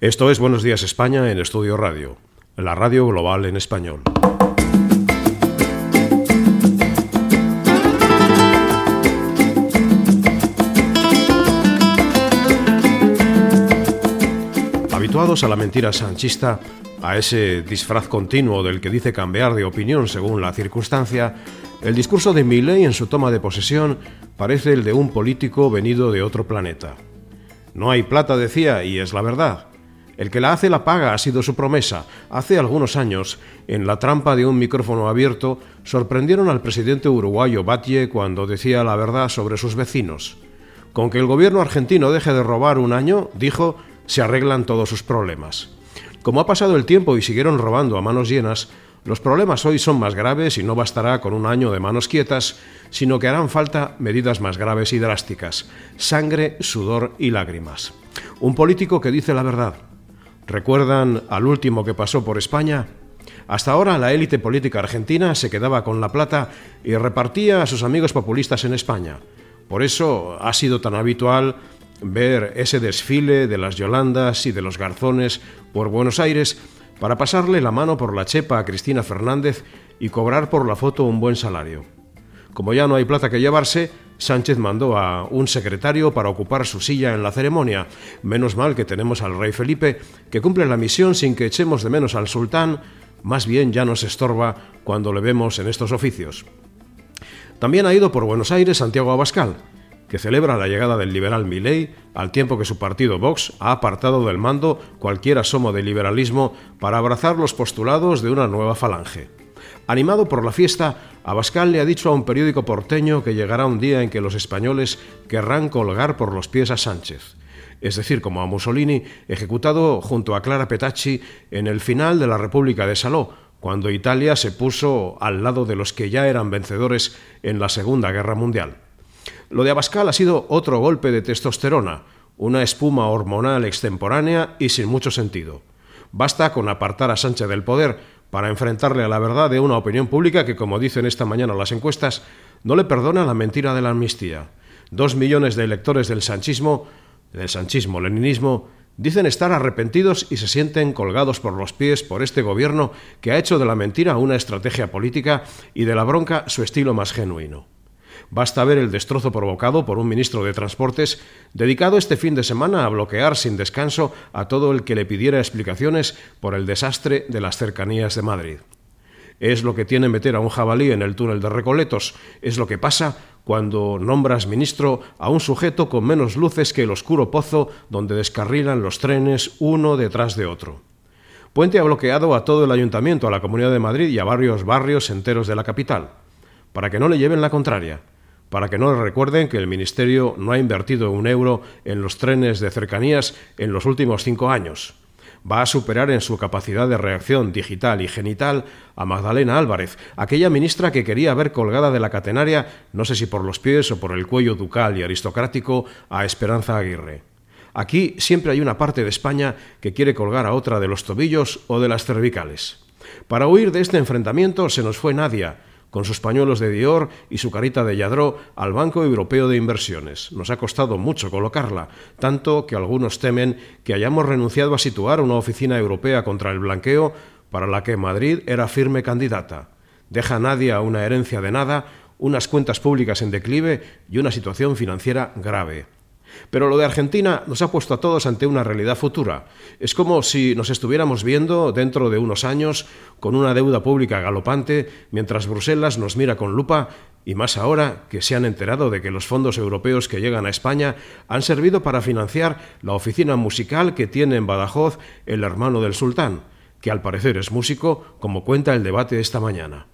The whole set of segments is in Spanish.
Esto es Buenos Días España en Estudio Radio, la radio global en español. Habituados a la mentira sanchista, a ese disfraz continuo del que dice cambiar de opinión según la circunstancia, el discurso de Milley en su toma de posesión parece el de un político venido de otro planeta. No hay plata, decía, y es la verdad. El que la hace la paga ha sido su promesa. Hace algunos años, en la trampa de un micrófono abierto, sorprendieron al presidente uruguayo Batlle cuando decía la verdad sobre sus vecinos. Con que el gobierno argentino deje de robar un año, dijo, se arreglan todos sus problemas. Como ha pasado el tiempo y siguieron robando a manos llenas, los problemas hoy son más graves y no bastará con un año de manos quietas, sino que harán falta medidas más graves y drásticas, sangre, sudor y lágrimas. Un político que dice la verdad, ¿Recuerdan al último que pasó por España? Hasta ahora la élite política argentina se quedaba con la plata y repartía a sus amigos populistas en España. Por eso ha sido tan habitual ver ese desfile de las Yolandas y de los Garzones por Buenos Aires para pasarle la mano por la chepa a Cristina Fernández y cobrar por la foto un buen salario. Como ya no hay plata que llevarse, Sánchez mandó a un secretario para ocupar su silla en la ceremonia. Menos mal que tenemos al rey Felipe, que cumple la misión sin que echemos de menos al sultán, más bien ya nos estorba cuando le vemos en estos oficios. También ha ido por Buenos Aires Santiago Abascal, que celebra la llegada del liberal Milei, al tiempo que su partido Vox ha apartado del mando cualquier asomo de liberalismo para abrazar los postulados de una nueva falange. Animado por la fiesta, Abascal le ha dicho a un periódico porteño que llegará un día en que los españoles querrán colgar por los pies a Sánchez. Es decir, como a Mussolini, ejecutado junto a Clara Petacci en el final de la República de Saló, cuando Italia se puso al lado de los que ya eran vencedores en la Segunda Guerra Mundial. Lo de Abascal ha sido otro golpe de testosterona, una espuma hormonal extemporánea y sin mucho sentido. Basta con apartar a Sánchez del poder para enfrentarle a la verdad de una opinión pública que, como dicen esta mañana las encuestas, no le perdona la mentira de la amnistía. Dos millones de electores del sanchismo, del sanchismo-leninismo, dicen estar arrepentidos y se sienten colgados por los pies por este gobierno que ha hecho de la mentira una estrategia política y de la bronca su estilo más genuino. Basta ver el destrozo provocado por un ministro de Transportes dedicado este fin de semana a bloquear sin descanso a todo el que le pidiera explicaciones por el desastre de las cercanías de Madrid. Es lo que tiene meter a un jabalí en el túnel de Recoletos, es lo que pasa cuando nombras ministro a un sujeto con menos luces que el oscuro pozo donde descarrilan los trenes uno detrás de otro. Puente ha bloqueado a todo el ayuntamiento, a la Comunidad de Madrid y a varios barrios enteros de la capital, para que no le lleven la contraria para que no le recuerden que el Ministerio no ha invertido un euro en los trenes de cercanías en los últimos cinco años. Va a superar en su capacidad de reacción digital y genital a Magdalena Álvarez, aquella ministra que quería ver colgada de la catenaria, no sé si por los pies o por el cuello ducal y aristocrático, a Esperanza Aguirre. Aquí siempre hay una parte de España que quiere colgar a otra de los tobillos o de las cervicales. Para huir de este enfrentamiento se nos fue Nadia, con sus pañuelos de Dior y su carita de Yadró al Banco Europeo de Inversiones. Nos ha costado mucho colocarla, tanto que algunos temen que hayamos renunciado a situar una oficina europea contra el blanqueo para la que Madrid era firme candidata. Deja a nadie a una herencia de nada, unas cuentas públicas en declive y una situación financiera grave. Pero lo de Argentina nos ha puesto a todos ante una realidad futura. Es como si nos estuviéramos viendo dentro de unos años con una deuda pública galopante, mientras Bruselas nos mira con lupa y más ahora que se han enterado de que los fondos europeos que llegan a España han servido para financiar la oficina musical que tiene en Badajoz el hermano del sultán, que al parecer es músico, como cuenta el debate esta mañana.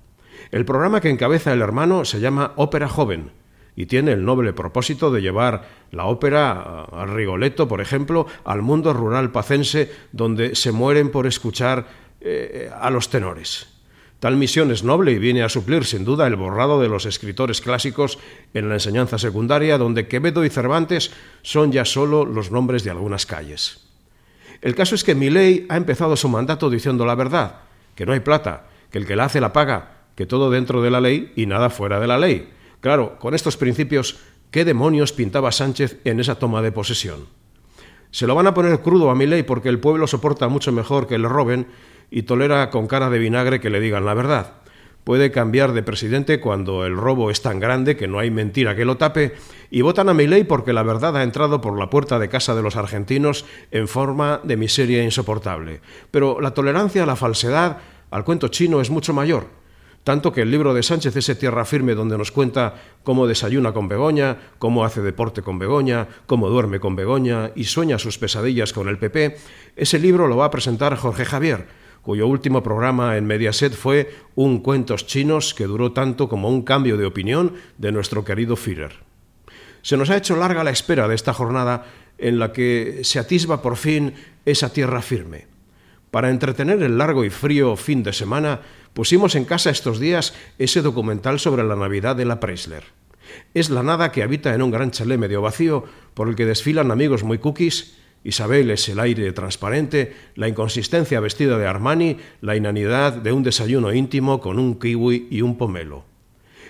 El programa que encabeza el hermano se llama Ópera Joven y tiene el noble propósito de llevar la ópera a Rigoletto, por ejemplo, al mundo rural pacense donde se mueren por escuchar eh, a los tenores. Tal misión es noble y viene a suplir sin duda el borrado de los escritores clásicos en la enseñanza secundaria, donde Quevedo y Cervantes son ya solo los nombres de algunas calles. El caso es que Milei ha empezado su mandato diciendo la verdad, que no hay plata, que el que la hace la paga, que todo dentro de la ley y nada fuera de la ley. Claro, con estos principios, ¿qué demonios pintaba Sánchez en esa toma de posesión? Se lo van a poner crudo a Milei porque el pueblo soporta mucho mejor que le roben y tolera con cara de vinagre que le digan la verdad. Puede cambiar de presidente cuando el robo es tan grande que no hay mentira que lo tape y votan a Milei porque la verdad ha entrado por la puerta de casa de los argentinos en forma de miseria insoportable. Pero la tolerancia a la falsedad, al cuento chino, es mucho mayor. Tanto que el libro de Sánchez, ese tierra firme donde nos cuenta cómo desayuna con Begoña, cómo hace deporte con Begoña, cómo duerme con Begoña y sueña sus pesadillas con el PP, ese libro lo va a presentar Jorge Javier cuyo último programa en Mediaset fue Un cuentos chinos que duró tanto como un cambio de opinión de nuestro querido Führer. Se nos ha hecho larga la espera de esta jornada en la que se atisba por fin esa tierra firme. Para entretener el largo y frío fin de semana, pusimos en casa estos días ese documental sobre la Navidad de la Preisler. Es la nada que habita en un gran chalet medio vacío por el que desfilan amigos muy cookies Isabel es el aire transparente, la inconsistencia vestida de Armani, la inanidad de un desayuno íntimo con un kiwi y un pomelo.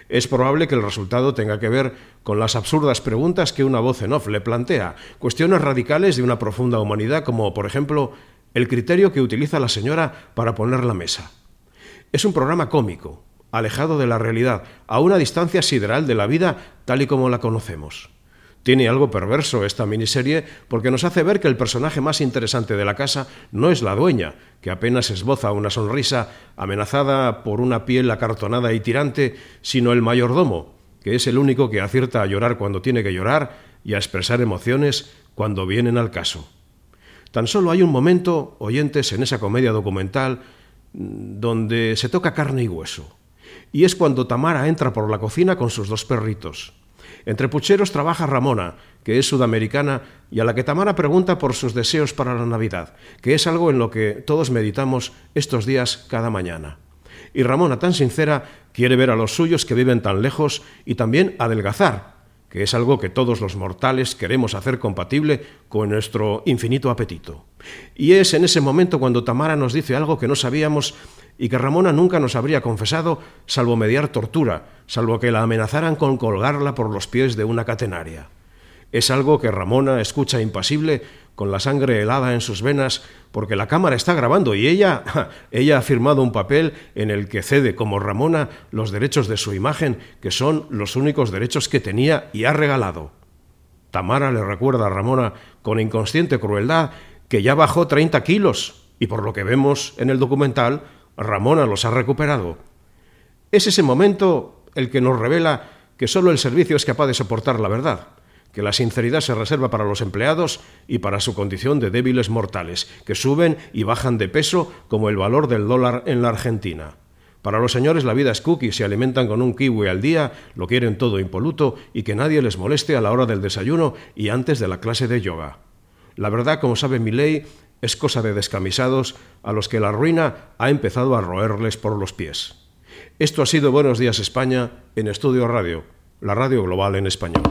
Es probable que el resultado tenga que ver con las absurdas preguntas que una voz en off le plantea, cuestiones radicales de una profunda humanidad como, por ejemplo, el criterio que utiliza la señora para poner la mesa. Es un programa cómico, alejado de la realidad, a una distancia sideral de la vida tal y como la conocemos. Tiene algo perverso esta miniserie porque nos hace ver que el personaje más interesante de la casa no es la dueña, que apenas esboza una sonrisa amenazada por una piel acartonada y tirante, sino el mayordomo, que es el único que acierta a llorar cuando tiene que llorar y a expresar emociones cuando vienen al caso. Tan solo hay un momento, oyentes, en esa comedia documental, donde se toca carne y hueso. Y es cuando Tamara entra por la cocina con sus dos perritos. Entre pucheros trabaja Ramona, que es sudamericana y a la que Tamara pregunta por sus deseos para la Navidad, que es algo en lo que todos meditamos estos días cada mañana. Y Ramona, tan sincera, quiere ver a los suyos que viven tan lejos y también adelgazar, que es algo que todos los mortales queremos hacer compatible con nuestro infinito apetito. Y es en ese momento cuando Tamara nos dice algo que no sabíamos y que Ramona nunca nos habría confesado, salvo mediar tortura, salvo que la amenazaran con colgarla por los pies de una catenaria. Es algo que Ramona escucha impasible, con la sangre helada en sus venas, porque la cámara está grabando y ella, ella ha firmado un papel en el que cede como Ramona los derechos de su imagen, que son los únicos derechos que tenía y ha regalado. Tamara le recuerda a Ramona con inconsciente crueldad que ya bajó 30 kilos y por lo que vemos en el documental Ramona los ha recuperado. Es ese momento el que nos revela que solo el servicio es capaz de soportar la verdad, que la sinceridad se reserva para los empleados y para su condición de débiles mortales, que suben y bajan de peso como el valor del dólar en la Argentina. Para los señores la vida es cookie, se alimentan con un kiwi al día, lo quieren todo impoluto y que nadie les moleste a la hora del desayuno y antes de la clase de yoga. La verdad, como sabe mi ley, es cosa de descamisados a los que la ruina ha empezado a roerles por los pies. Esto ha sido Buenos Días España en Estudio Radio, la radio global en español.